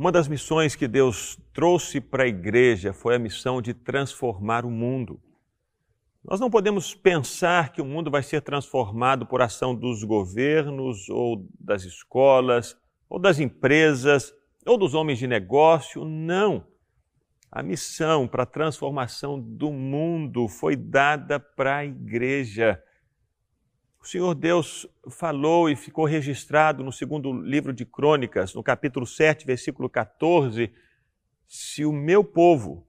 Uma das missões que Deus trouxe para a igreja foi a missão de transformar o mundo. Nós não podemos pensar que o mundo vai ser transformado por ação dos governos ou das escolas ou das empresas ou dos homens de negócio. Não. A missão para a transformação do mundo foi dada para a igreja. O Senhor Deus falou e ficou registrado no segundo livro de Crônicas, no capítulo 7, versículo 14: Se o meu povo,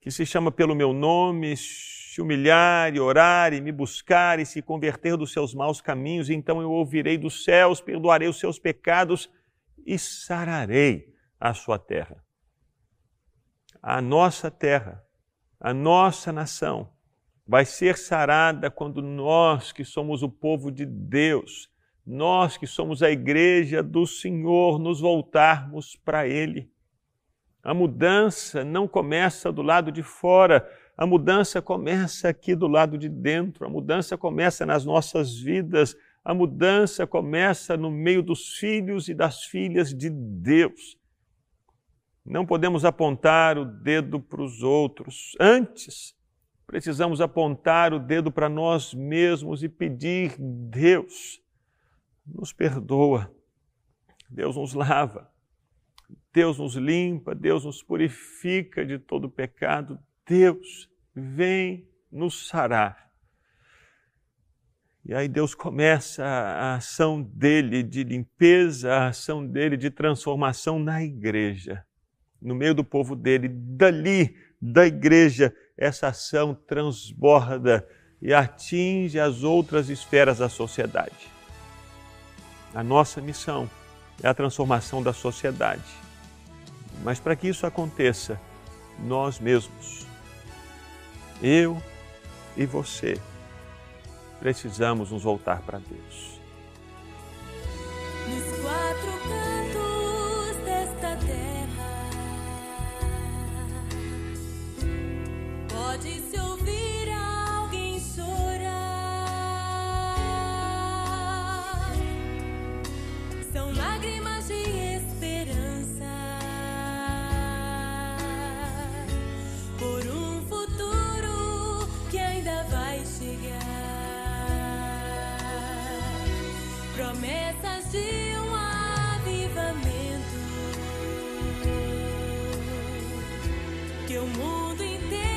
que se chama pelo meu nome, se humilhar e orar e me buscar e se converter dos seus maus caminhos, então eu ouvirei dos céus, perdoarei os seus pecados e sararei a sua terra. A nossa terra, a nossa nação, vai ser sarada quando nós, que somos o povo de Deus, nós que somos a igreja do Senhor, nos voltarmos para Ele. A mudança não começa do lado de fora, a mudança começa aqui do lado de dentro, a mudança começa nas nossas vidas, a mudança começa no meio dos filhos e das filhas de Deus. Não podemos apontar o dedo para os outros. Antes, precisamos apontar o dedo para nós mesmos e pedir: Deus, nos perdoa, Deus nos lava, Deus nos limpa, Deus nos purifica de todo pecado, Deus vem nos sarar. E aí Deus começa a ação dele de limpeza, a ação dele de transformação na igreja, no meio do povo dele. Dali, da igreja, essa ação transborda e atinge as outras esferas da sociedade. A nossa missão é a transformação da sociedade. Mas para que isso aconteça, nós mesmos, eu e você, precisamos nos voltar para Deus. Chegar. Promessas de um avivamento que o mundo inteiro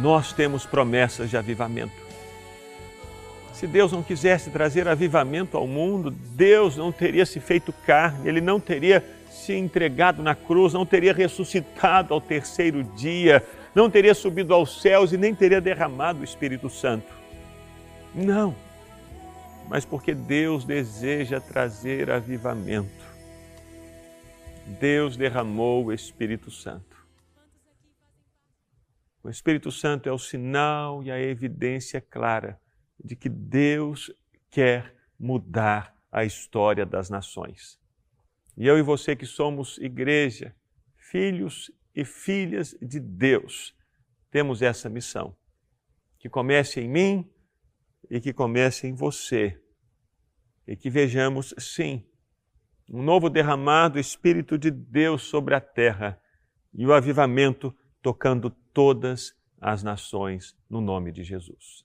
Nós temos promessas de avivamento. Se Deus não quisesse trazer avivamento ao mundo, Deus não teria se feito carne, ele não teria se entregado na cruz, não teria ressuscitado ao terceiro dia, não teria subido aos céus e nem teria derramado o Espírito Santo. Não, mas porque Deus deseja trazer avivamento. Deus derramou o Espírito Santo. O Espírito Santo é o sinal e a evidência clara de que Deus quer mudar a história das nações. E eu e você que somos igreja, filhos e filhas de Deus, temos essa missão. Que comece em mim e que comece em você. E que vejamos, sim, um novo derramado Espírito de Deus sobre a terra e o avivamento tocando todas as nações no nome de Jesus.